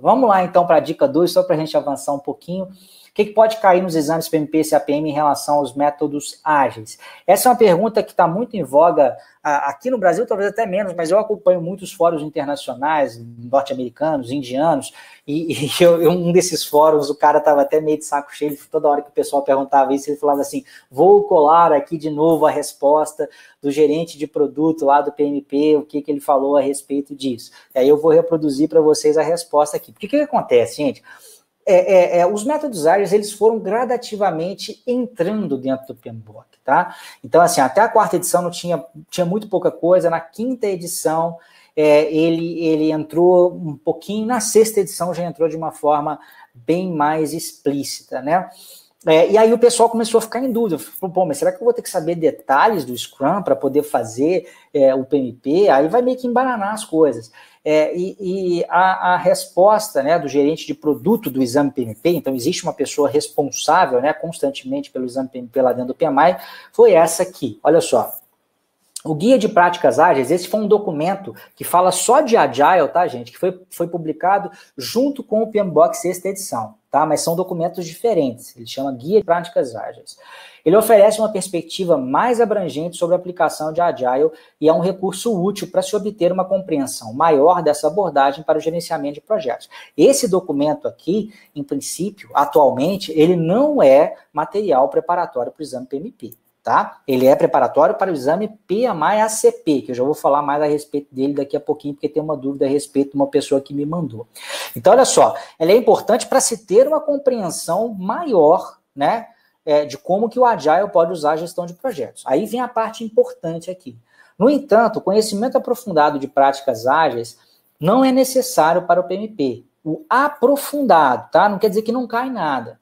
Vamos lá então para a dica 2, só para a gente avançar um pouquinho. O que, que, pode cair nos exames PMP e CAPM em relação aos métodos ágeis? Essa é uma pergunta que está muito em voga aqui no Brasil, talvez até menos, mas eu acompanho muitos fóruns internacionais, norte-americanos, indianos, e, e eu, um desses fóruns, o cara estava até meio de saco cheio, toda hora que o pessoal perguntava isso, ele falava assim: vou colar aqui de novo a resposta do gerente de produto lá do PMP, o que, que ele falou a respeito disso. E aí eu vou reproduzir para vocês a resposta aqui. Porque o que, que acontece, gente? É, é, é, os métodos ágeis eles foram gradativamente entrando dentro do PMBOK, tá? Então, assim, até a quarta edição não tinha, tinha muito pouca coisa, na quinta edição é, ele, ele entrou um pouquinho, na sexta edição já entrou de uma forma bem mais explícita, né? É, e aí o pessoal começou a ficar em dúvida. Falou, pô, mas será que eu vou ter que saber detalhes do Scrum para poder fazer é, o PMP? Aí vai meio que embaranar as coisas. É, e, e a, a, resposta né, do gerente de produto do exame PMP, então existe uma pessoa responsável né, constantemente pelo exame PMP lá dentro do PMI, foi essa aqui. Olha só, o Guia de Práticas Ágeis, esse foi um documento que fala só de Agile, tá, gente? Que foi, foi publicado junto com o PMBOK sexta edição, tá? Mas são documentos diferentes. Ele chama Guia de Práticas Ágeis. Ele oferece uma perspectiva mais abrangente sobre a aplicação de Agile e é um recurso útil para se obter uma compreensão maior dessa abordagem para o gerenciamento de projetos. Esse documento aqui, em princípio, atualmente, ele não é material preparatório para o exame PMP tá? Ele é preparatório para o exame PMI-ACP, que eu já vou falar mais a respeito dele daqui a pouquinho, porque tem uma dúvida a respeito de uma pessoa que me mandou. Então, olha só, ele é importante para se ter uma compreensão maior, né, é, de como que o Agile pode usar a gestão de projetos. Aí vem a parte importante aqui. No entanto, o conhecimento aprofundado de práticas ágeis não é necessário para o PMP. O aprofundado, tá? Não quer dizer que não cai nada.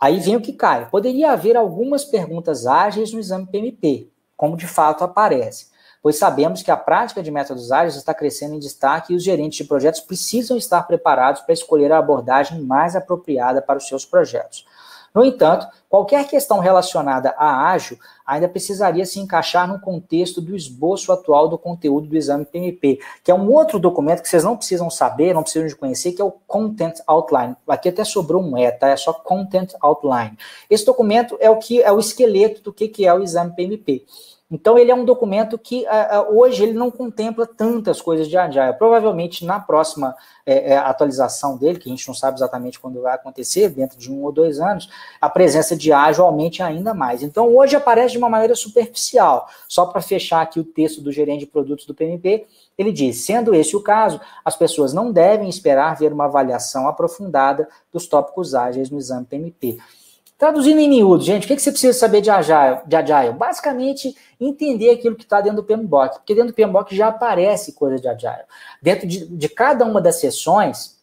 Aí vem o que cai. Poderia haver algumas perguntas ágeis no exame PMP, como de fato aparece, pois sabemos que a prática de métodos ágeis está crescendo em destaque e os gerentes de projetos precisam estar preparados para escolher a abordagem mais apropriada para os seus projetos. No entanto, qualquer questão relacionada a ágil ainda precisaria se encaixar no contexto do esboço atual do conteúdo do exame PMP, que é um outro documento que vocês não precisam saber, não precisam de conhecer, que é o Content Outline. Aqui até sobrou um E, tá? É só Content Outline. Esse documento é o que é o esqueleto do que, que é o exame PMP. Então, ele é um documento que uh, hoje ele não contempla tantas coisas de Agile. Provavelmente, na próxima é, é, atualização dele, que a gente não sabe exatamente quando vai acontecer, dentro de um ou dois anos, a presença de Agile aumente ainda mais. Então, hoje aparece de uma maneira superficial. Só para fechar aqui o texto do gerente de produtos do PMP, ele diz: sendo esse o caso, as pessoas não devem esperar ver uma avaliação aprofundada dos tópicos ágeis no exame PMP. Traduzindo em miúdo, gente, o que, você precisa saber de Agile, de Agile? Basicamente, entender aquilo que está dentro do PMBOK, porque dentro do PMBOK já aparece coisa de Agile. Dentro de, de cada uma das sessões,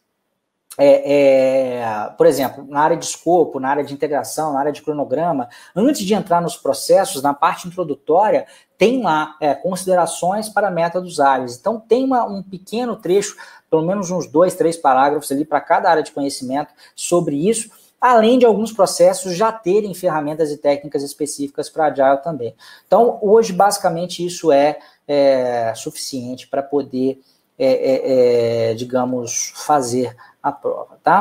é, é, por exemplo, na área de escopo, na área de integração, na área de cronograma, antes de entrar nos processos, na parte introdutória, tem lá é, considerações para métodos ágeis. Então, tem uma, um pequeno trecho, pelo menos uns dois, três parágrafos ali para cada área de conhecimento sobre isso além de alguns processos já terem ferramentas e técnicas específicas para Agile também. Então, hoje, basicamente, isso é, é suficiente para poder, é, é, digamos, fazer a prova, tá?